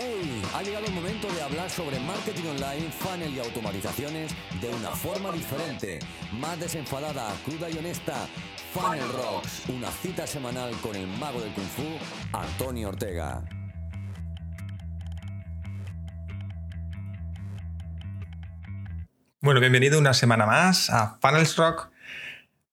¡Hey! Ha llegado el momento de hablar sobre marketing online, funnel y automatizaciones de una forma diferente, más desenfadada, cruda y honesta. Funnel Rocks, una cita semanal con el mago del kung fu, Antonio Ortega. Bueno, bienvenido una semana más a Funnels Rock.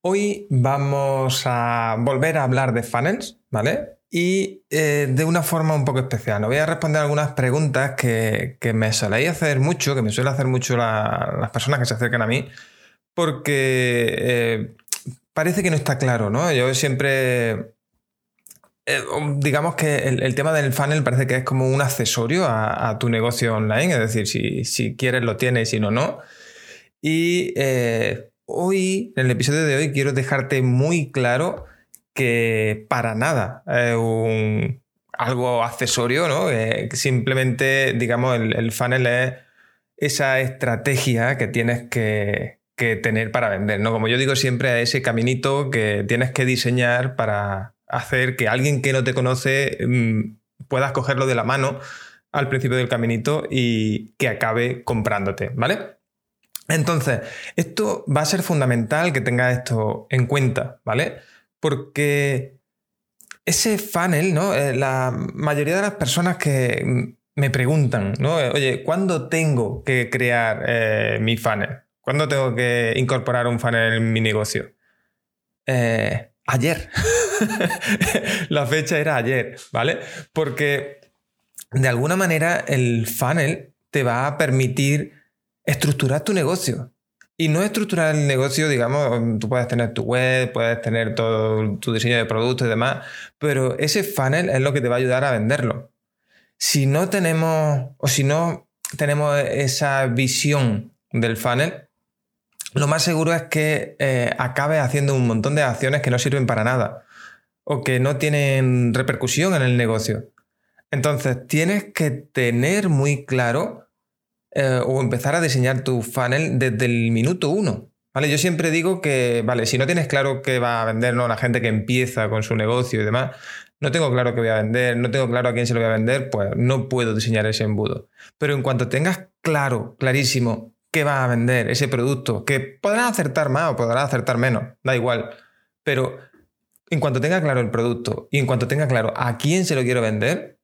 Hoy vamos a volver a hablar de funnels, ¿vale? Y eh, de una forma un poco especial. Os voy a responder algunas preguntas que, me soléis hacer mucho, que me suelen hacer mucho las personas que se acercan a mí, porque eh, parece que no está claro, ¿no? Yo siempre eh, digamos que el, tema del funnel parece que es como un accesorio a, tu negocio online, es decir, si, si, quieres lo tienes, si no, no. Y hoy, en el episodio de hoy, quiero dejarte muy claro que para nada es un, algo accesorio, ¿no? simplemente, digamos, el, funnel es esa estrategia que tienes que, tener para vender, ¿no? Como yo digo siempre, es ese caminito que tienes que diseñar para hacer que alguien que no te conoce mm, puedas cogerlo de la mano al principio del caminito y que acabe comprándote, ¿vale? Entonces, esto va a ser fundamental que tengas esto en cuenta, ¿vale? Porque ese funnel, ¿no? Eh, la mayoría de las personas que me preguntan, ¿no? Oye, ¿cuándo tengo que crear eh, mi funnel? ¿Cuándo tengo que incorporar un funnel en mi negocio? Eh, ayer. la fecha era ayer, ¿vale? Porque de alguna manera el funnel te va a permitir estructurar tu negocio. Y no estructurar el negocio, digamos, tú puedes tener tu web, puedes tener todo tu diseño de productos y demás, pero ese funnel es lo que te va a ayudar a venderlo. Si no tenemos, o si no tenemos esa visión del funnel, lo más seguro es que eh, acabes haciendo un montón de acciones que no sirven para nada o que no tienen repercusión en el negocio. Entonces, tienes que tener muy claro eh, o empezar a diseñar tu funnel desde el minuto uno. ¿Vale? Yo siempre digo que, vale, si no tienes claro qué va a vender, ¿no? La gente que empieza con su negocio y demás, no tengo claro qué voy a vender, no tengo claro a quién se lo voy a vender, pues no puedo diseñar ese embudo. Pero en cuanto tengas claro, clarísimo, qué va a vender ese producto, que podrás acertar más o podrás acertar menos, da igual. Pero en cuanto tenga claro el producto y en cuanto tenga claro a quién se lo quiero vender,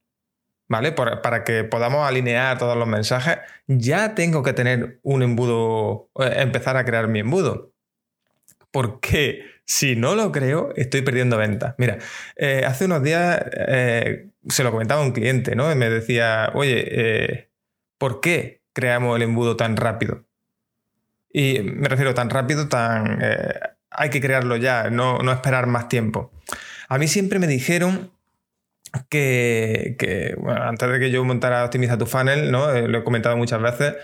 ¿vale? para que podamos alinear todos los mensajes, ya tengo que tener un embudo, eh, empezar a crear mi embudo. Porque si no lo creo, estoy perdiendo ventas. Mira, eh, hace unos días eh, se lo comentaba un cliente, ¿no? Me decía, oye, ¿por qué creamos el embudo tan rápido? Y me refiero tan rápido, tan... hay que crearlo ya, no, no esperar más tiempo. A mí siempre me dijeron que, antes de que yo montara Optimiza tu Funnel, ¿no? Eh, lo he comentado muchas veces,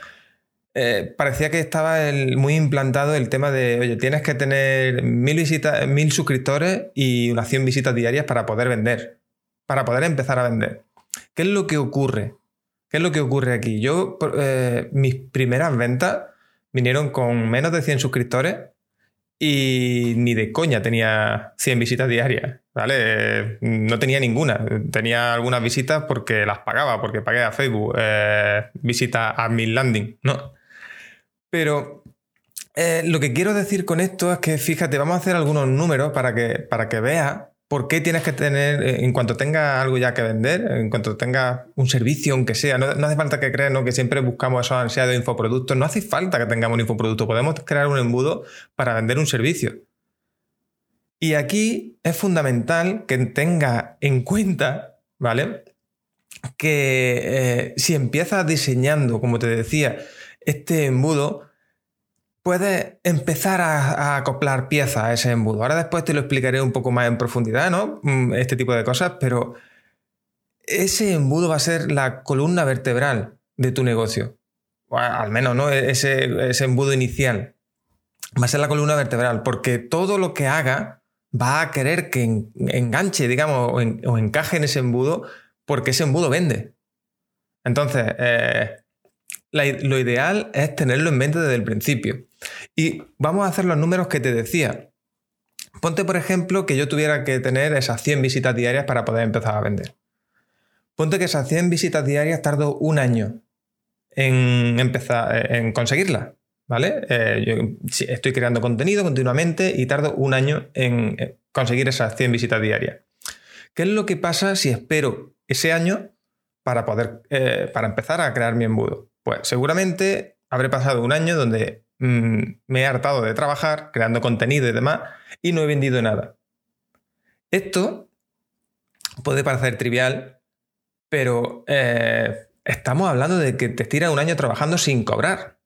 eh, parecía que estaba muy implantado el tema de, oye, tienes que tener mil, visitas, mil suscriptores y unas 100 visitas diarias para poder vender, para poder empezar a vender. ¿Qué es lo que ocurre? ¿Qué es lo que ocurre aquí? Yo, eh, mis primeras ventas vinieron con menos de 100 suscriptores y ni de coña tenía 100 visitas diarias, ¿vale? No tenía ninguna. Tenía algunas visitas porque las pagaba, porque pagué a Facebook eh, visitas a mi landing, ¿no? Pero eh, lo que quiero decir con esto es que, fíjate, vamos a hacer algunos números para que, para que veas ¿Por qué tienes que tener, eh, en cuanto tengas algo ya que vender, en cuanto tengas un servicio, aunque sea, no, hace falta que creas que siempre buscamos esos ansiados infoproductos, no hace falta que tengamos un infoproducto, podemos crear un embudo para vender un servicio. Y aquí es fundamental que tengas en cuenta, ¿vale? Que eh, si empiezas diseñando, como te decía, este embudo, puedes empezar a, acoplar piezas a ese embudo. Ahora después te lo explicaré un poco más en profundidad, ¿no? Mm, este tipo de cosas, pero ese embudo va a ser la columna vertebral de tu negocio. al menos, ¿no? E-, ese, embudo inicial. Va a ser la columna vertebral, porque todo lo que haga va a querer que enganche, digamos, o, encaje en ese embudo, porque ese embudo vende. Entonces, eh, lo ideal es tenerlo en mente desde el principio. Y vamos a hacer los números que te decía. Ponte, por ejemplo, que yo tuviera que tener esas 100 visitas diarias para poder empezar a vender. ponte que esas 100 visitas diarias tardo un año en empezar, en conseguirlas. ¿Vale? Eh, yo estoy creando contenido continuamente y tardo un año en eh, conseguir esas 100 visitas diarias. ¿Qué es lo que pasa si espero ese año para poder eh, para empezar a crear mi embudo? Pues seguramente habré pasado un año donde mm, me he hartado de trabajar creando contenido y demás y no he vendido nada. Esto puede parecer trivial, pero estamos hablando de que te estiras un año trabajando sin cobrar.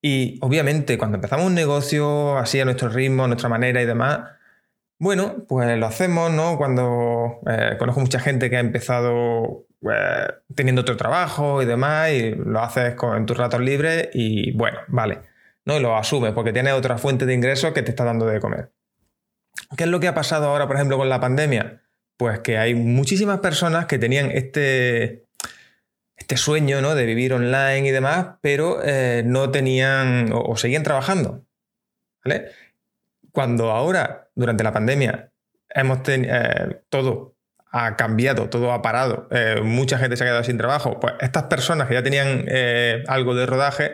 Y obviamente cuando empezamos un negocio así a nuestro ritmo, a nuestra manera y demás, bueno, pues lo hacemos, ¿no? Cuando eh, conozco mucha gente que ha empezado eh, teniendo otro trabajo y demás, y lo haces con, en tus ratos libres y bueno, vale, ¿no? Y lo asumes porque tienes otra fuente de ingresos que te está dando de comer. ¿Qué es lo que ha pasado ahora, por ejemplo, con la pandemia? Pues que hay muchísimas personas que tenían este, este sueño ¿no? de vivir online y demás, pero eh, no tenían o, seguían trabajando. ¿vale? Cuando ahora, durante la pandemia, hemos eh, todo ha cambiado, todo ha parado, eh, mucha gente se ha quedado sin trabajo, pues estas personas que ya tenían algo de rodaje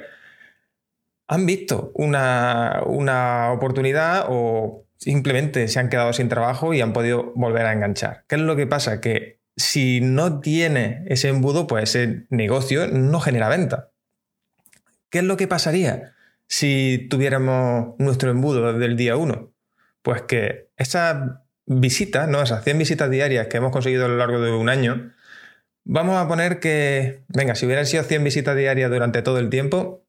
han visto una, una oportunidad o simplemente se han quedado sin trabajo y han podido volver a enganchar. ¿Qué es lo que pasa? Que si no tiene ese embudo, pues ese negocio no genera venta. ¿Qué es lo que pasaría si tuviéramos nuestro embudo desde el día 1? Pues que esas visitas, ¿no? esas 100 visitas diarias que hemos conseguido a lo largo de un año, vamos a poner que, venga, si hubieran sido 100 visitas diarias durante todo el tiempo,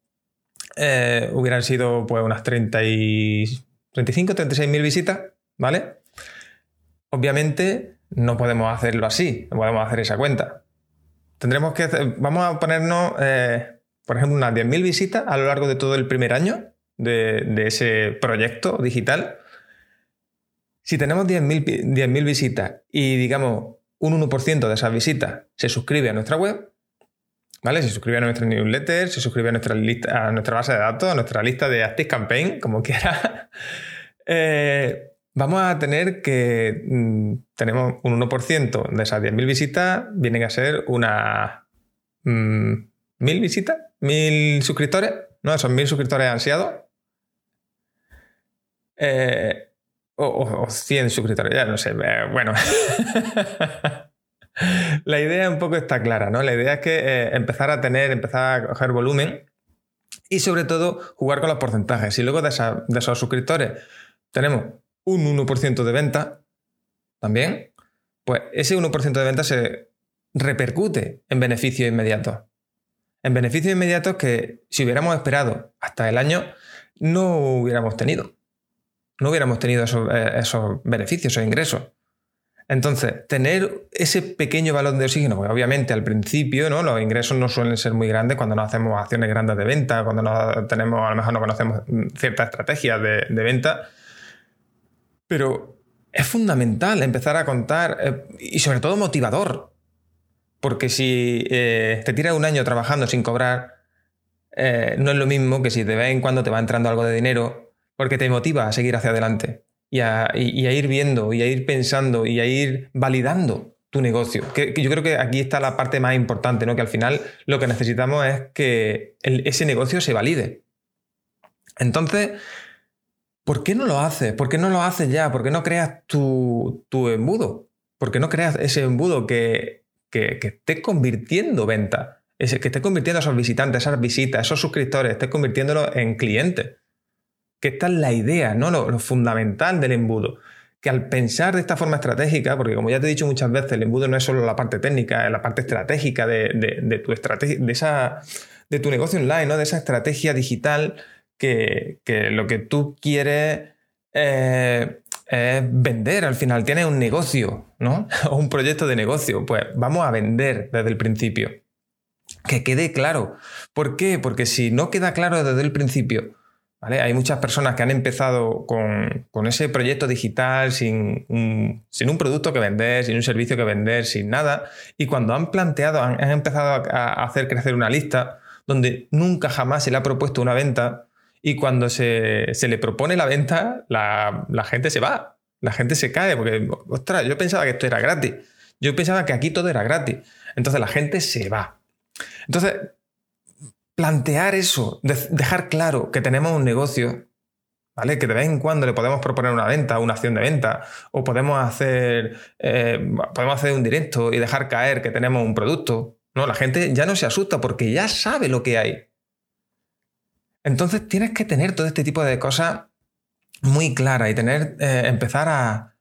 eh, hubieran sido pues unas 30 y 35, 36 mil visitas, ¿vale? Obviamente no podemos hacerlo así, no podemos hacer esa cuenta. Tendremos que, vamos a ponernos, eh, por ejemplo, unas 10.000 visitas a lo largo de todo el primer año de, ese proyecto digital. Si tenemos 10.000 visitas y digamos un 1% de esas visitas se suscribe a nuestra web, ¿vale? Se suscribe a nuestra newsletter, se suscribe a nuestra, lista, a nuestra base de datos, a nuestra lista de Active Campaign, como quiera. Eh, vamos a tener que mm, tenemos un 1% de esas 10.000 visitas, vienen a ser unas mm, ¿Mil visitas, mil suscriptores, ¿no? Esos mil suscriptores ansiados. Eh, o, o, 100 suscriptores, ya no sé. Eh, bueno. la idea un poco está clara, ¿no? La idea es que eh, empezar a tener, empezar a coger volumen y sobre todo jugar con los porcentajes. Y luego de, de esos suscriptores tenemos un 1% de venta también, pues ese 1% de venta se repercute en beneficios inmediatos. En beneficios inmediatos que si hubiéramos esperado hasta el año, no hubiéramos tenido. No hubiéramos tenido esos, eh, beneficios, esos ingresos. Entonces, tener ese pequeño balón de oxígeno, pues obviamente al principio, ¿no? Los ingresos no suelen ser muy grandes cuando no hacemos acciones grandes de venta, cuando no tenemos, a lo mejor no conocemos ciertas estrategias de, venta, pero es fundamental empezar a contar eh, y sobre todo motivador. Porque si eh, te tiras un año trabajando sin cobrar, no es lo mismo que si de vez en cuando te va entrando algo de dinero, porque te motiva a seguir hacia adelante y a, ir viendo y a ir pensando y a ir validando tu negocio. Que, yo creo que aquí está la parte más importante, ¿no? que al final lo que necesitamos es que ese negocio se valide. Entonces, ¿Por qué no lo haces? ¿Por qué no lo haces ya? ¿Por qué no creas tu, embudo? ¿Por qué no creas ese embudo que, que, esté convirtiendo venta? Ese, que esté convirtiendo a esos visitantes, esas visitas, esos suscriptores, esté convirtiéndolo en clientes. Que esta es la idea, ¿no? Lo, fundamental del embudo. Que al pensar de esta forma estratégica, porque como ya te he dicho muchas veces, el embudo no es solo la parte técnica, es la parte estratégica de, de tu estrategia, de, esa, de tu negocio online, ¿no? De esa estrategia digital que, lo que tú quieres eh, es vender al final. Tienes un negocio, ¿no? o un proyecto de negocio. Pues vamos a vender desde el principio. Que quede claro. ¿Por qué? Porque si no queda claro desde el principio, Hay muchas personas que han empezado con, ese proyecto digital sin un, sin un, producto que vender, sin un servicio que vender, sin nada. Y cuando han planteado, han, empezado a hacer crecer una lista donde nunca jamás se le ha propuesto una venta, y cuando se, le propone la venta, la, gente se va, la gente se cae, porque, ostras, yo pensaba que esto era gratis. Yo pensaba que aquí todo era gratis. Entonces la gente se va. Entonces, plantear eso, dejar claro que tenemos un negocio, ¿vale? Que de vez en cuando le podemos proponer una venta, una acción de venta, o podemos hacer, eh, podemos hacer un directo y dejar caer que tenemos un producto. No, la gente ya no se asusta porque ya sabe lo que hay. Entonces tienes que tener todo este tipo de cosas muy claras y tener, eh, empezar a,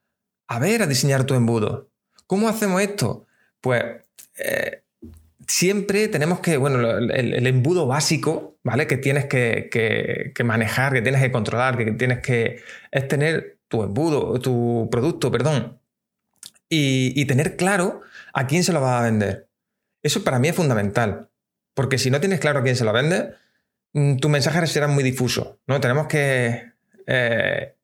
ver, a diseñar tu embudo. ¿Cómo hacemos esto? Pues eh, siempre tenemos que, bueno, el, embudo básico, ¿vale? Que tienes que, manejar, que tienes que controlar, que tienes que, es tener tu embudo, tu producto, perdón, y, tener claro a quién se lo vas a vender. Eso para mí es fundamental, porque si no tienes claro a quién se lo vende, mm, tu mensaje será muy difuso, ¿no? Tenemos que eh,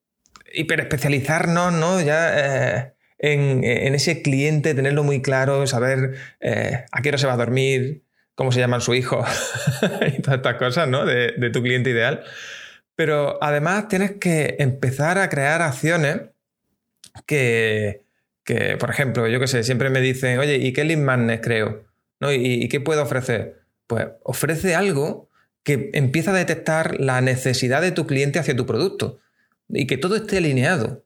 hiperespecializarnos, ¿no? Ya... Eh, en, ese cliente, tenerlo muy claro, saber eh, a qué hora se va a dormir, cómo se llama su hijo y todas estas cosas, ¿no? De, tu cliente ideal. Pero además tienes que empezar a crear acciones que, por ejemplo, yo qué sé, siempre me dicen, oye, ¿y qué lead magnet creo? ¿Y, qué puedo ofrecer? Pues ofrece algo que empieza a detectar la necesidad de tu cliente hacia tu producto y que todo esté alineado.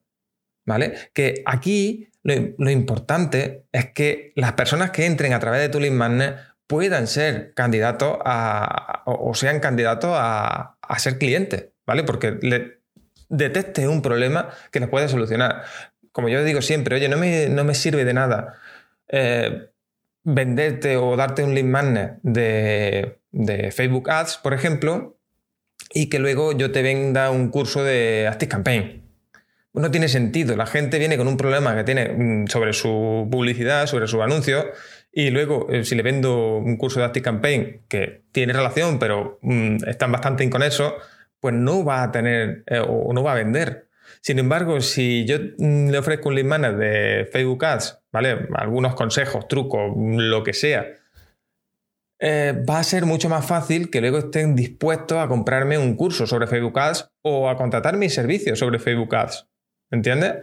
¿Vale? Que aquí lo, importante es que las personas que entren a través de tu lead magnet puedan ser candidatos a, o, sean candidatos a, ser clientes, ¿vale? Porque le detecte un problema que les puede solucionar. Como yo digo siempre, oye, no me, no me sirve de nada eh, venderte o darte un lead magnet de, de Facebook Ads, por ejemplo, y que luego yo te venda un curso de Campaign no tiene sentido. La gente viene con un problema que tiene mm, sobre su publicidad, sobre su anuncio, y luego, eh, si le vendo un curso de Active Campaign que tiene relación, pero mm, están bastante inconexos, pues no va a tener eh, o no va a vender. Sin embargo, si yo mm, le ofrezco un lead manager de Facebook Ads, ¿vale? Algunos consejos, trucos, lo que sea, eh, va a ser mucho más fácil que luego estén dispuestos a comprarme un curso sobre Facebook Ads o a contratar mis servicios sobre Facebook Ads. ¿Entiendes?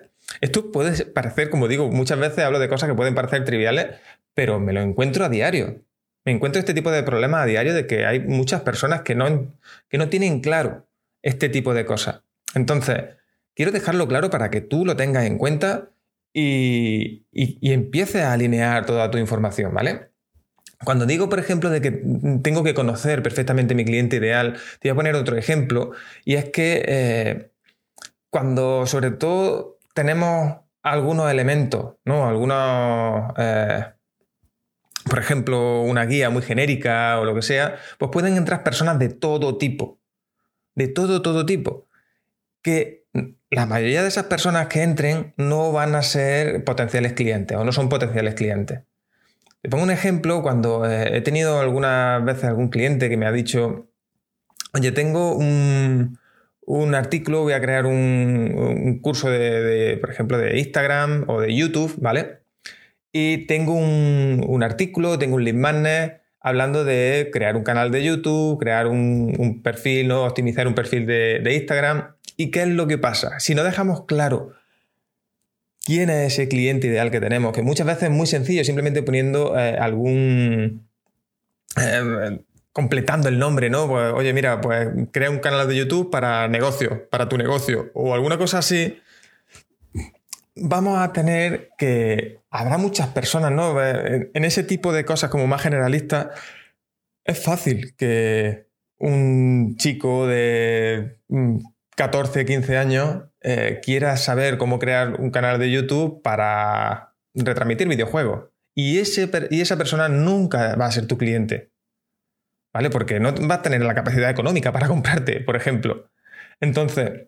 Esto puede parecer, como digo, muchas veces hablo de cosas que pueden parecer triviales, pero me lo encuentro a diario. Me encuentro este tipo de problemas a diario de que hay muchas personas que no, que no tienen claro este tipo de cosas. Entonces, quiero dejarlo claro para que tú lo tengas en cuenta y, y, empieces a alinear toda tu información, ¿vale? Cuando digo, por ejemplo, de que tengo que conocer perfectamente mi cliente ideal, te voy a poner otro ejemplo, y es que eh, cuando sobre todo tenemos algunos elementos, ¿no? Algunos, eh, por ejemplo, una guía muy genérica o lo que sea, pues pueden entrar personas de todo tipo, de todo, todo tipo, que la mayoría de esas personas que entren no van a ser potenciales clientes o no son potenciales clientes. Te pongo un ejemplo, cuando eh, he tenido algunas veces algún cliente que me ha dicho, oye, tengo un, un artículo, voy a crear un, curso de, por ejemplo, de Instagram o de YouTube, ¿vale? Y tengo un, artículo, tengo un lead magnet hablando de crear un canal de YouTube, crear un, perfil, ¿no? optimizar un perfil de, Instagram. ¿Y qué es lo que pasa? Si no dejamos claro quién es ese cliente ideal que tenemos, que muchas veces es muy sencillo, simplemente poniendo eh, algún... Eh, completando el nombre, ¿no? Pues, oye, mira, pues crea un canal de YouTube para negocio, para tu negocio, o alguna cosa así. Vamos a tener que. Habrá muchas personas, ¿no? En ese tipo de cosas como más generalistas, es fácil que un chico de 14, mm, 15 años eh, quiera saber cómo crear un canal de YouTube para retransmitir videojuegos. Y, ese, y esa persona nunca va a ser tu cliente. ¿Vale? Porque no vas a tener la capacidad económica para comprarte, por ejemplo. Entonces,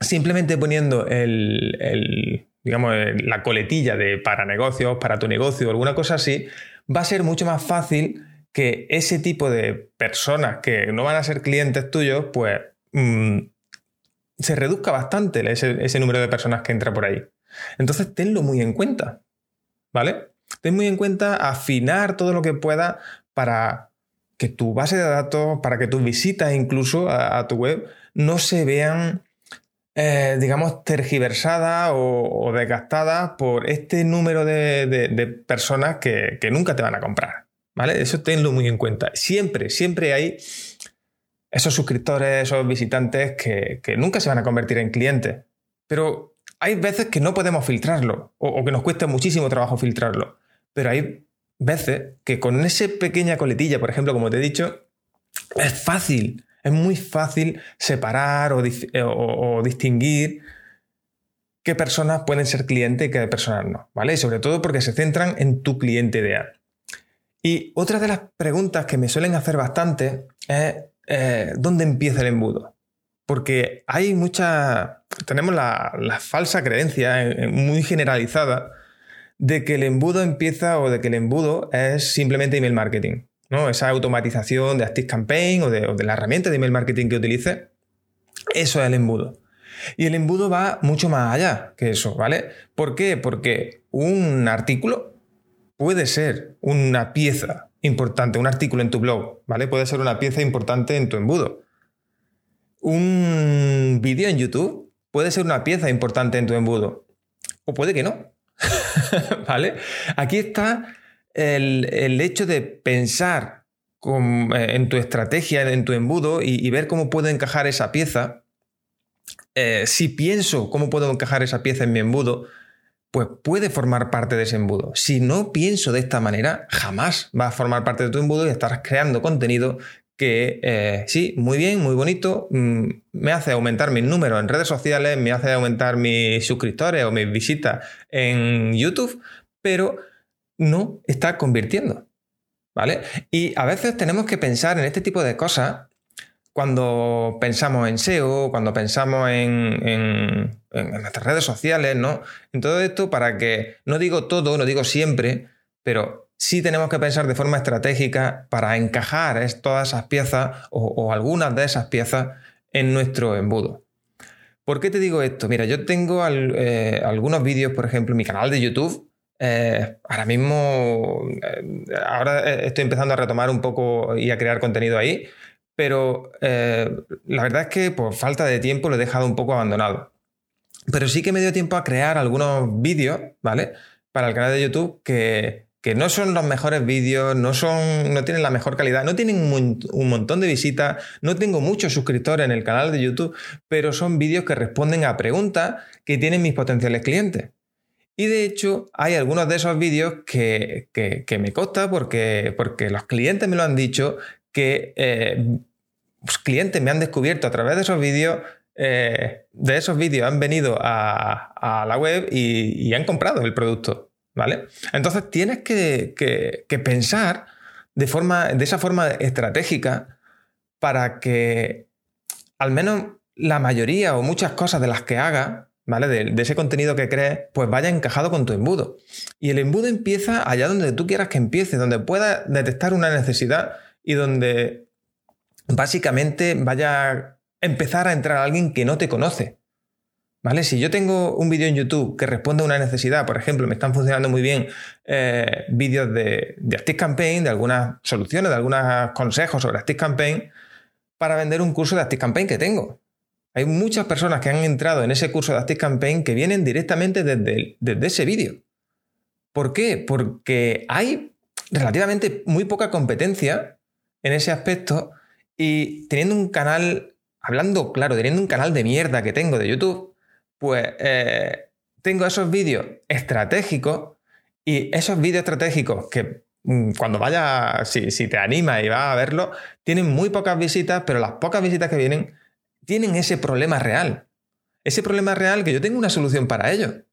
simplemente poniendo el, digamos, la coletilla de para negocios, para tu negocio, alguna cosa así, va a ser mucho más fácil que ese tipo de personas que no van a ser clientes tuyos, pues mm, se reduzca bastante ese, ese número de personas que entra por ahí. Entonces, tenlo muy en cuenta, ¿vale? Ten muy en cuenta afinar todo lo que pueda para que tu base de datos, para que tus visitas incluso a, tu web no se vean eh, digamos, tergiversada o, desgastada por este número de, personas que, nunca te van a comprar. ¿Vale? Eso tenlo muy en cuenta. Siempre, siempre hay esos suscriptores, esos visitantes que, nunca se van a convertir en clientes. Pero hay veces que no podemos filtrarlo o, que nos cuesta muchísimo trabajo filtrarlo. Pero hay veces que con esa pequeña coletilla, por ejemplo, como te he dicho, es fácil, es muy fácil separar o, o distinguir qué personas pueden ser clientes y qué personas no, ¿vale? Sobre todo porque se centran en tu cliente ideal. Y otra de las preguntas que me suelen hacer bastante es eh, ¿dónde empieza el embudo? Porque hay mucha, tenemos la, falsa creencia muy generalizada de que el embudo empieza o de que el embudo es simplemente email marketing. ¿no? Esa automatización de Active Campaign o de, o de la herramienta de email marketing que utilice, eso es el embudo. Y el embudo va mucho más allá que eso, ¿vale? ¿Por qué? Porque un artículo puede ser una pieza importante, un artículo en tu blog, ¿vale? Puede ser una pieza importante en tu embudo. Un vídeo en YouTube puede ser una pieza importante en tu embudo. O puede que no. ¿Vale? Aquí está el, hecho de pensar eh, en tu estrategia, en tu embudo y, ver cómo puedo encajar esa pieza. Eh, si pienso cómo puedo encajar esa pieza en mi embudo, pues puede formar parte de ese embudo. Si no pienso de esta manera, jamás va a formar parte de tu embudo y estarás creando contenido que eh, sí, muy bien, muy bonito, mm, me hace aumentar mis números en redes sociales, me hace aumentar mis suscriptores o mis visitas en YouTube, pero no está convirtiendo. ¿Vale? Y a veces tenemos que pensar en este tipo de cosas cuando pensamos en SEO, cuando pensamos en, nuestras redes sociales, ¿no? En todo esto para que, no digo todo, no digo siempre, pero sí tenemos que pensar de forma estratégica para encajar todas esas piezas o, algunas de esas piezas en nuestro embudo. ¿Por qué te digo esto? Mira, yo tengo eh, algunos vídeos, por ejemplo, en mi canal de YouTube. Eh, ahora mismo, eh, ahora estoy empezando a retomar un poco y a crear contenido ahí, pero la verdad es que por falta de tiempo lo he dejado un poco abandonado. Pero sí que me dio tiempo a crear algunos vídeos, ¿vale? Para el canal de YouTube que, no son los mejores vídeos, no, son, no tienen la mejor calidad, no tienen un, un, montón de visitas, no tengo muchos suscriptores en el canal de YouTube, pero son vídeos que responden a preguntas que tienen mis potenciales clientes. Y de hecho, hay algunos de esos vídeos que, me consta porque, porque los clientes me lo han dicho que eh, pues, clientes me han descubierto a través de esos vídeos, eh, de esos vídeos han venido a, la web y, han comprado el producto, Entonces tienes que, pensar de, esa forma estratégica para que al menos la mayoría o muchas cosas de las que haga, ¿vale? De, ese contenido que crees, pues vaya encajado con tu embudo. Y el embudo empieza allá donde tú quieras que empiece, donde pueda detectar una necesidad y donde básicamente vaya a empezar a entrar alguien que no te conoce. ¿Vale? Si yo tengo un vídeo en YouTube que responde a una necesidad, por ejemplo, me están funcionando muy bien eh, vídeos de, de Active Campaign, de algunas soluciones, de algunos consejos sobre Active Campaign, para vender un curso de Active Campaign que tengo. Hay muchas personas que han entrado en ese curso de Active Campaign que vienen directamente desde, desde ese vídeo. ¿Por qué? Porque hay relativamente muy poca competencia en ese aspecto y teniendo un canal, hablando claro, teniendo un canal de mierda que tengo de YouTube, pues eh, tengo esos vídeos estratégicos y esos vídeos estratégicos que mm, cuando vaya, si, si te anima y vas a verlo, tienen muy pocas visitas, pero las pocas visitas que vienen tienen ese problema real. Ese problema real que yo tengo una solución para ello.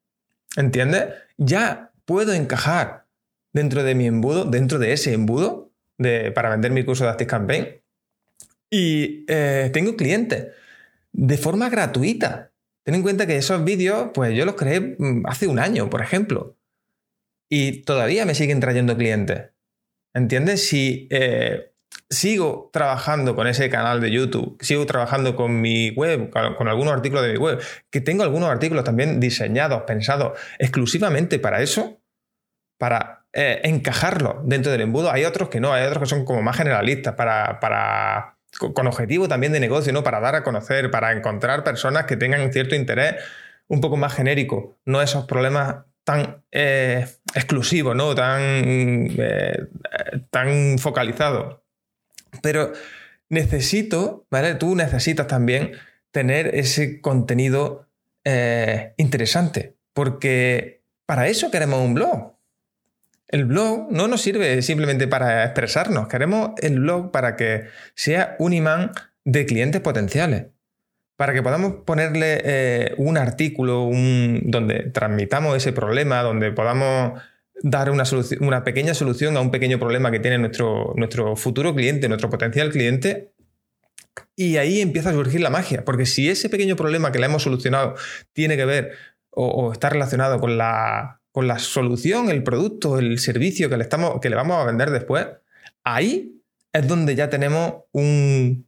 ¿Entiendes? Ya puedo encajar dentro de mi embudo, dentro de ese embudo de, para vender mi curso de Active Campaign, y eh, tengo clientes de forma gratuita. Ten en cuenta que esos vídeos, pues yo los creé mm, hace un año, por ejemplo. Y todavía me siguen trayendo clientes. ¿Entiendes? Si eh, sigo trabajando con ese canal de YouTube, sigo trabajando con mi web, con, algunos artículos de mi web, que tengo algunos artículos también diseñados, pensados exclusivamente para eso, para eh, encajarlo dentro del embudo. Hay otros que no, hay otros que son como más generalistas para con objetivo también de negocio, ¿no? Para dar a conocer, para encontrar personas que tengan cierto interés un poco más genérico, no esos problemas tan eh, exclusivos, ¿no? Tan, eh, tan focalizados. Pero necesito, ¿vale? Tú necesitas también tener ese contenido eh, interesante, porque para eso queremos un blog. El blog no nos sirve simplemente para expresarnos, queremos el blog para que sea un imán de clientes potenciales, para que podamos ponerle eh, un artículo donde transmitamos ese problema, donde podamos dar una, pequeña solución a un pequeño problema que tiene nuestro, nuestro futuro cliente, nuestro potencial cliente. Y ahí empieza a surgir la magia, porque si ese pequeño problema que le hemos solucionado tiene que ver o está relacionado con la con la solución, el producto, el servicio que le, estamos, que le vamos a vender después, ahí es donde ya tenemos un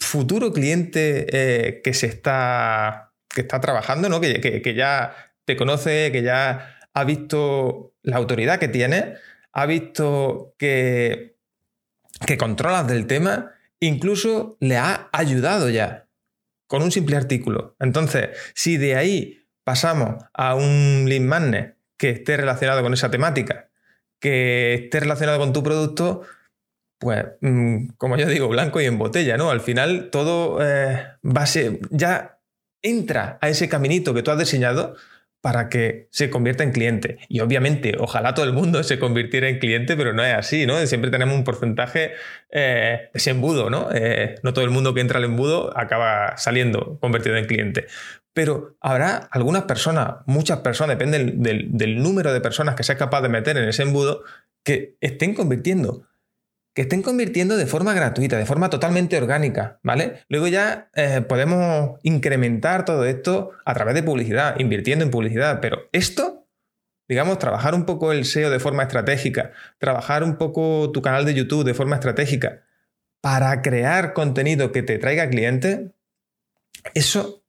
futuro cliente eh, que se está, que está trabajando, ¿no? Que, que, ya te conoce, que ya ha visto la autoridad que tiene, ha visto que, que controlas del tema, incluso le ha ayudado ya con un simple artículo. Entonces, si de ahí pasamos a un lead magnet que esté relacionado con esa temática, que esté relacionado con tu producto, pues, mm, como yo digo, blanco y en botella, ¿no? Al final todo eh, va a ser, ya entra a ese caminito que tú has diseñado para que se convierta en cliente. Y obviamente, ojalá todo el mundo se convirtiera en cliente, pero no es así, ¿no? Siempre tenemos un porcentaje, eh, embudo, ¿no? Eh, no todo el mundo que entra al embudo acaba saliendo convertido en cliente. Pero habrá algunas personas, muchas personas, depende del, número de personas que sea capaz de meter en ese embudo, que estén convirtiendo que estén convirtiendo de forma gratuita, de forma totalmente orgánica, ¿vale? Luego ya eh, podemos incrementar todo esto a través de publicidad, invirtiendo en publicidad, pero esto, digamos, trabajar un poco el SEO de forma estratégica, trabajar un poco tu canal de YouTube de forma estratégica para crear contenido que te traiga clientes, eso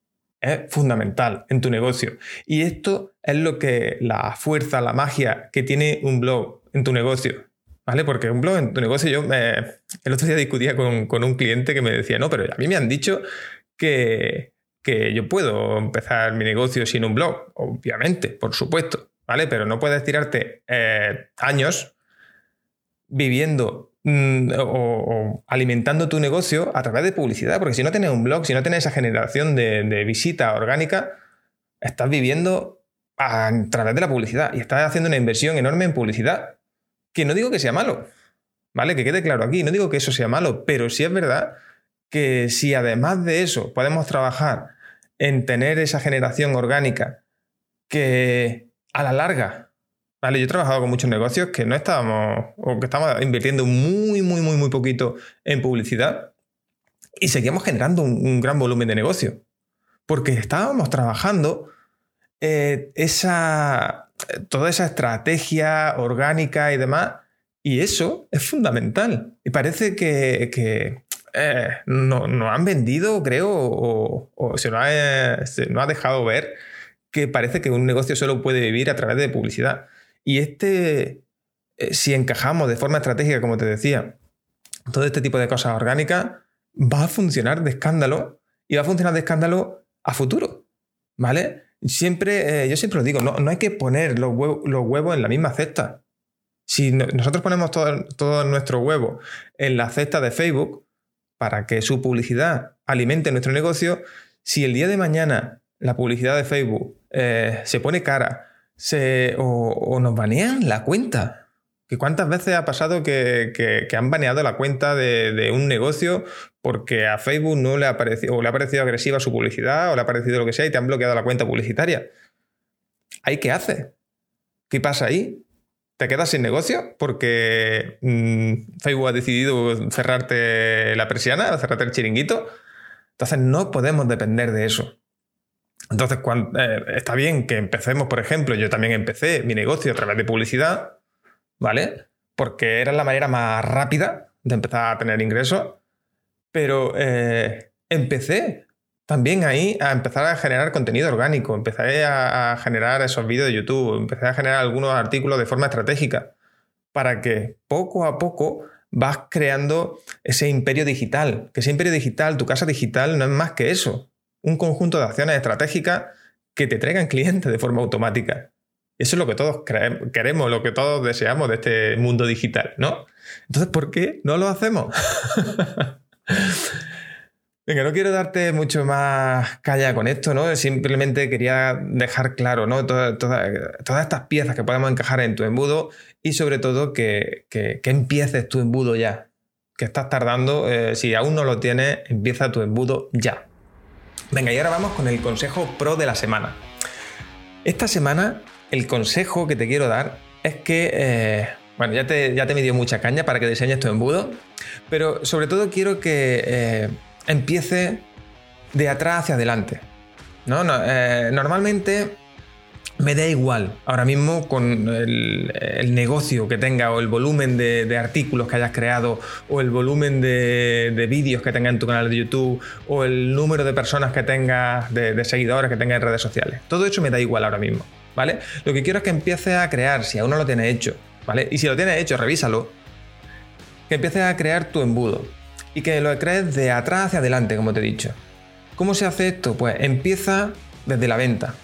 es fundamental en tu negocio. Y esto es lo que la fuerza, la magia que tiene un blog en tu negocio. ¿Vale? Porque un blog en tu negocio, yo el otro día discutía con, un cliente que me decía, no, pero a mí me han dicho que, que yo puedo empezar mi negocio sin un blog. Obviamente, por supuesto. ¿Vale? Pero no puedes tirarte eh, años viviendo Mm, o, alimentando tu negocio a través de publicidad, porque si no tienes un blog, si no tienes esa generación de, visita orgánica, estás viviendo a, través de la publicidad y estás haciendo una inversión enorme en publicidad, que no digo que sea malo, ¿vale? Que quede claro aquí, no digo que eso sea malo, pero sí es verdad que si además de eso podemos trabajar en tener esa generación orgánica que a la larga Vale, yo he trabajado con muchos negocios que no estábamos, o que estábamos invirtiendo muy, muy, muy, muy poquito en publicidad y seguíamos generando un, gran volumen de negocio. Porque estábamos trabajando eh, esa, toda esa estrategia orgánica y demás, y eso es fundamental. Y parece que, eh, nos no han vendido, creo, o, se, nos ha, se nos ha dejado ver que parece que un negocio solo puede vivir a través de publicidad. Y este, eh, si encajamos de forma estratégica, como te decía, todo este tipo de cosas orgánicas, va a funcionar de escándalo y va a funcionar de escándalo a futuro. ¿Vale? Siempre, eh, yo siempre lo digo, no, hay que poner los, huevos en la misma cesta. Si nosotros ponemos todos todo nuestros huevos en la cesta de Facebook para que su publicidad alimente nuestro negocio, si el día de mañana la publicidad de Facebook eh, se pone cara se, o, nos banean la cuenta. ¿Que ¿Cuántas veces ha pasado que, han baneado la cuenta de, un negocio porque a Facebook no le ha parecido, o le ha parecido agresiva su publicidad, o le ha parecido lo que sea, y te han bloqueado la cuenta publicitaria? ¿Ahí qué hace? ¿Qué pasa ahí? ¿Te quedas sin negocio porque mm, Facebook ha decidido cerrarte la persiana, cerrarte el chiringuito? Entonces no podemos depender de eso. Entonces, eh, está bien que empecemos, por ejemplo, yo también empecé mi negocio a través de publicidad, ¿vale? Porque era la manera más rápida de empezar a tener ingresos, pero eh, empecé también ahí a empezar a generar contenido orgánico, empecé a, generar esos vídeos de YouTube, empecé a generar algunos artículos de forma estratégica, para que poco a poco vas creando ese imperio digital. Que ese imperio digital, tu casa digital, no es más que eso. Un conjunto de acciones estratégicas que te traigan clientes de forma automática. Eso es lo que todos queremos, lo que todos deseamos de este mundo digital, ¿no? Entonces, ¿por qué no lo hacemos? Venga, no quiero darte mucho más calla con esto, ¿no? Simplemente quería dejar claro, ¿no? todas estas piezas que podemos encajar en tu embudo y sobre todo que, empieces tu embudo ya. Que estás tardando, eh, si aún no lo tienes, empieza tu embudo ya. Venga, y ahora vamos con el consejo pro de la semana. Esta semana el consejo que te quiero dar es que, eh, bueno, ya te, ya te me dio mucha caña para que diseñes tu embudo, pero sobre todo quiero que eh, empieces de atrás hacia adelante. ¿no? Eh, normalmente me da igual ahora mismo con el, negocio que tenga o el volumen de, artículos que hayas creado o el volumen de, vídeos que tenga en tu canal de YouTube o el número de personas que tengas, de, de seguidores que tengas en redes sociales. Todo eso me da igual ahora mismo. ¿vale? Lo que quiero es que empieces a crear, si aún no lo tienes hecho, ¿vale? Y si lo tienes hecho, revísalo. Que empieces a crear tu embudo y que lo crees de atrás hacia adelante, como te he dicho. ¿Cómo se hace esto? Pues empieza desde la venta,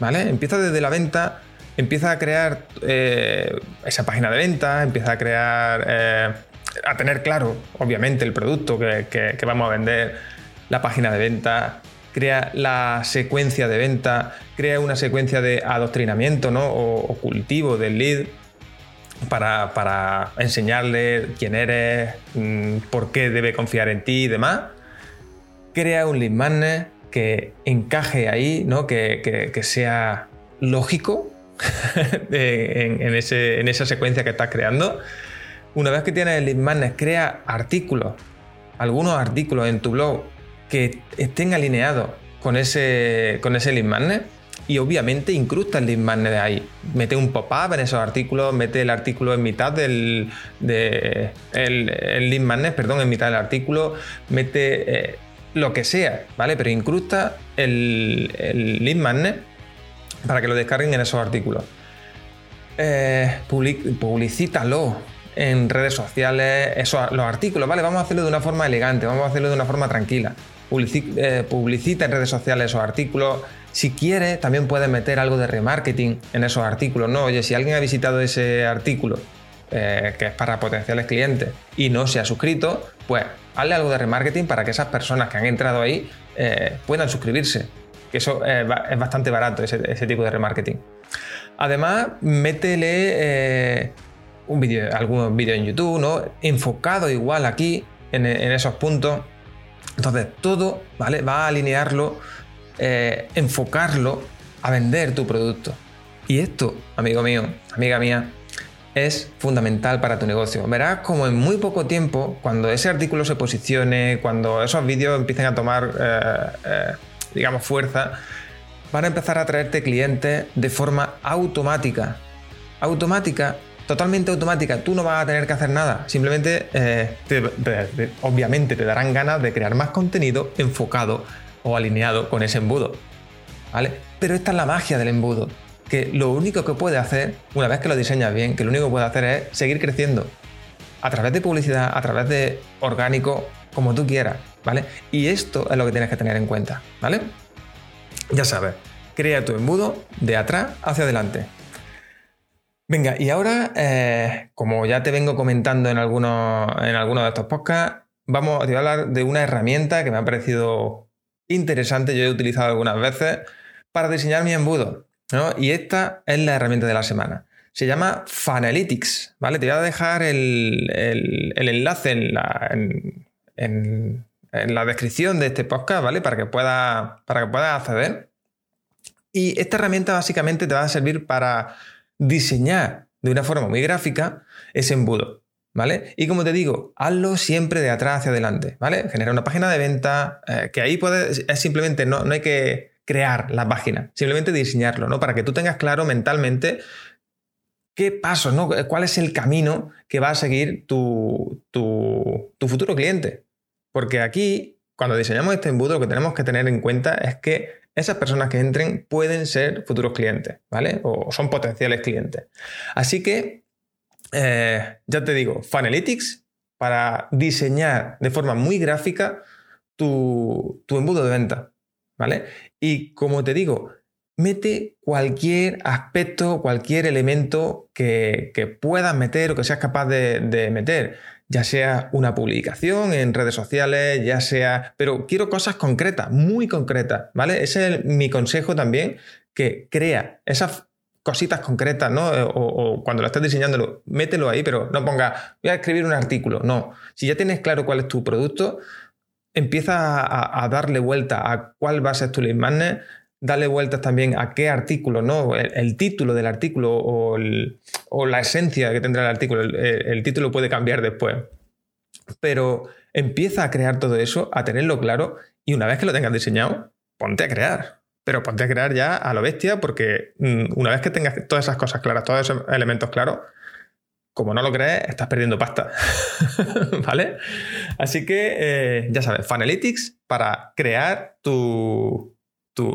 ¿vale? Empieza desde la venta, empieza a crear eh, esa página de venta, empieza a crear, eh, a tener claro, obviamente, el producto que vamos a vender, la página de venta, crea la secuencia de venta, crea una secuencia de adoctrinamiento ¿no? o, cultivo del lead para, enseñarle quién eres, mm, por qué debe confiar en ti y demás. Crea un lead magnet que encaje ahí, ¿no? que, sea lógico en, en, esa secuencia que estás creando. Una vez que tienes el lead crea artículos, algunos artículos en tu blog que estén alineados con ese, con ese lead y obviamente incrusta el lead ahí. Mete un pop-up en esos artículos, mete el artículo en mitad del de, el, perdón, en mitad del artículo, mete eh, lo que sea, ¿vale? Pero incrusta el, el, lead magnet para que lo descarguen en esos artículos. Eh, publicítalo en redes sociales, esos, los artículos, ¿vale? Vamos a hacerlo de una forma elegante, vamos a hacerlo de una forma tranquila. Eh, publicita en redes sociales esos artículos. Si quieres, también puedes meter algo de remarketing en esos artículos. No, oye, si alguien ha visitado ese artículo eh, que es para potenciales clientes y no se ha suscrito, pues hazle algo de remarketing para que esas personas que han entrado ahí eh, puedan suscribirse. Que eso es bastante barato, ese, tipo de remarketing. Además, métele un vídeo, algún vídeo en YouTube, ¿no? Enfocado igual aquí, en esos puntos entonces, todo, ¿vale? Va a alinearlo, eh, enfocarlo a vender tu producto. Y esto, amigo mío, amiga mía, es fundamental para tu negocio. Verás como en muy poco tiempo, cuando ese artículo se posicione, cuando esos vídeos empiecen a tomar, eh, eh, digamos, fuerza, van a empezar a traerte clientes de forma automática. Automática totalmente automática, tú no vas a tener que hacer nada, simplemente, eh, obviamente te darán ganas de crear más contenido enfocado o alineado con ese embudo, ¿vale? Pero esta es la magia del embudo, que lo único que puede hacer, una vez que lo diseñas bien, que lo único que puede hacer es seguir creciendo a través de publicidad, a través de orgánico, como tú quieras, ¿vale? Y esto es lo que tienes que tener en cuenta, ¿vale? Ya sabes, crea tu embudo de atrás hacia adelante. Venga, y ahora, eh, como ya te vengo comentando en algunos, en de estos podcasts, vamos, a hablar de una herramienta que me ha parecido interesante, yo he utilizado algunas veces para diseñar mi embudo. Y esta es la herramienta de la semana. Se llama Funalytics, ¿vale? Te voy a dejar el, enlace en la, en, la, descripción de este podcast, ¿vale? Para que puedas para que puedas acceder. Y esta herramienta básicamente te va a servir para diseñar de una forma muy gráfica ese embudo. ¿Vale? Y como te digo, hazlo siempre de atrás hacia adelante, ¿vale? Genera una página de venta, eh, que ahí puedes, es simplemente, no, no hay que crear la página, simplemente diseñarlo, ¿no? Para que tú tengas claro mentalmente qué pasos, ¿no? ¿Cuál es el camino que va a seguir tu, tu, tu futuro cliente? Porque aquí, cuando diseñamos este embudo, lo que tenemos que tener en cuenta es que esas personas que entren pueden ser futuros clientes, ¿vale? O son potenciales clientes. Así que, eh, ya te digo, Funalytics para diseñar de forma muy gráfica tu, embudo de venta. ¿Vale? Y como te digo, mete cualquier aspecto, cualquier elemento que, puedas meter o que seas capaz de, meter, ya sea una publicación en redes sociales, ya sea... Pero quiero cosas concretas, muy concretas, ¿vale? Ese es mi consejo también, que crea esas cositas concretas, ¿no? O, cuando lo estés diseñando, mételo ahí, pero no ponga, voy a escribir un artículo. No. Si ya tienes claro cuál es tu producto, empieza a, darle vuelta a cuál va a ser tu lead magnet, dale vueltas también a qué artículo, ¿no? El, título del artículo o, la esencia que tendrá el artículo. El, título puede cambiar después. Pero empieza a crear todo eso, a tenerlo claro, y una vez que lo tengas diseñado, ponte a crear pero ponte a crear ya a lo bestia porque mm, una vez que tengas todas esas cosas claras, todos esos elementos claros, como no lo crees, estás perdiendo pasta. ¿Vale? Así que eh, ya sabes, Fanalytics para crear tu,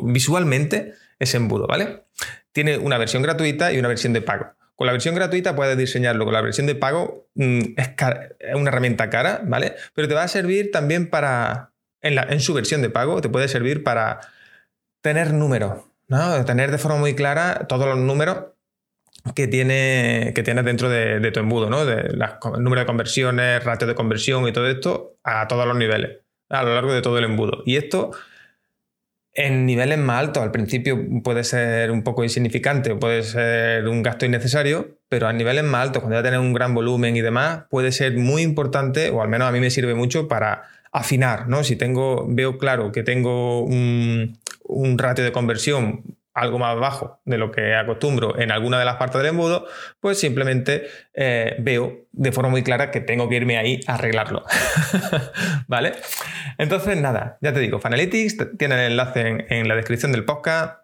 visualmente ese embudo, ¿vale? Tiene una versión gratuita y una versión de pago. Con la versión gratuita puedes diseñarlo, con la versión de pago mm, es, una herramienta cara, ¿vale? Pero te va a servir también para, en, en su versión de pago, te puede servir para tener números, ¿no? Tener de forma muy clara todos los números que tiene, que tienes dentro de, tu embudo, ¿no? De el número de conversiones, ratio de conversión y todo esto a todos los niveles, a lo largo de todo el embudo. Y esto en niveles más altos, al principio puede ser un poco insignificante puede ser un gasto innecesario, pero a niveles más altos, cuando ya tienes un gran volumen y demás, puede ser muy importante, o al menos a mí me sirve mucho para afinar, ¿no? Si tengo, veo claro que tengo un ratio de conversión algo más bajo de lo que acostumbro en alguna de las partes del embudo, pues simplemente eh, veo de forma muy clara que tengo que irme ahí a arreglarlo. ¿Vale? Entonces, nada, ya te digo, Fanalytics tiene el enlace en, la descripción del podcast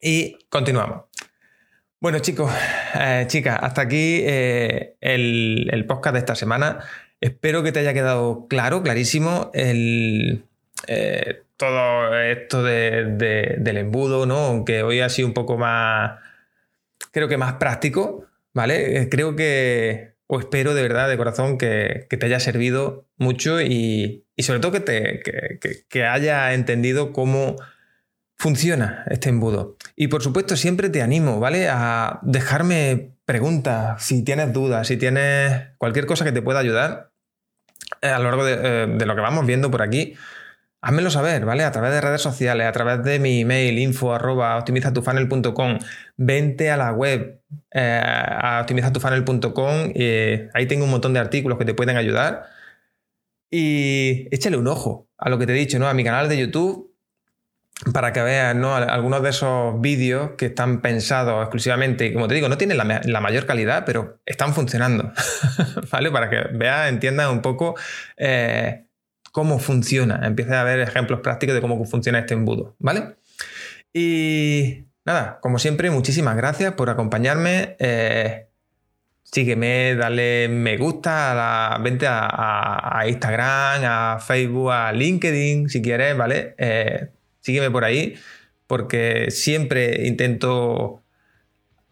y continuamos. Bueno, chicos, eh, chicas, hasta aquí eh, el, el, podcast de esta semana. Espero que te haya quedado claro, clarísimo, el, todo esto del embudo, ¿no? Aunque hoy ha sido un poco más, creo que más práctico, ¿vale? Eh, creo que, o espero de verdad, de corazón, que, te haya servido mucho y, sobre todo que, te, que, haya entendido cómo funciona este embudo. Y por supuesto, siempre te animo, ¿vale? A dejarme preguntas, si tienes dudas, si tienes cualquier cosa que te pueda ayudar eh, a lo largo de, eh, de lo que vamos viendo por aquí házmelo saber, ¿vale? A través de redes sociales, a través de mi email info arroba optimizatufunnel.com, vente a la web eh, a optimizatufunnel.com, eh, ahí tengo un montón de artículos que te pueden ayudar y échale un ojo a lo que te he dicho, ¿no? A mi canal de YouTube para que veas ¿no? algunos de esos vídeos que están pensados exclusivamente, como te digo, no tienen la, mayor calidad, pero están funcionando, ¿vale? Para que veas, entiendas un poco eh, cómo funciona, empieza a ver ejemplos prácticos de cómo funciona este embudo, ¿vale? Y nada, como siempre, muchísimas gracias por acompañarme. Eh, sígueme, dale me gusta, a la, vente a, Instagram, a Facebook, a LinkedIn, si quieres, ¿vale? Eh, sígueme por ahí, porque siempre intento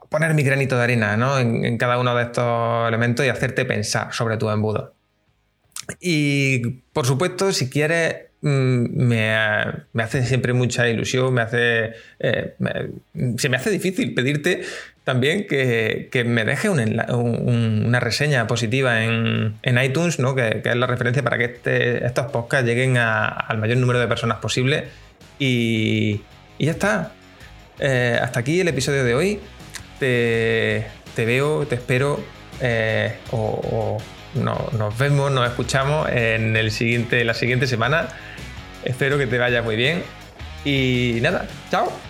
poner mi granito de arena ¿no? en, en, cada uno de estos elementos y hacerte pensar sobre tu embudo. Y por supuesto, si quieres, mm, me, hace siempre mucha ilusión, me hace, eh, se me hace difícil pedirte también que, me deje una reseña positiva en, iTunes, ¿no? que, es la referencia para que este, estos podcasts lleguen al mayor número de personas posible. Y, ya está. Eh, hasta aquí el episodio de hoy. Te, veo, te espero eh, o no, nos vemos, nos escuchamos en el siguiente, la siguiente semana. Espero que te vaya muy bien. Y nada, chao.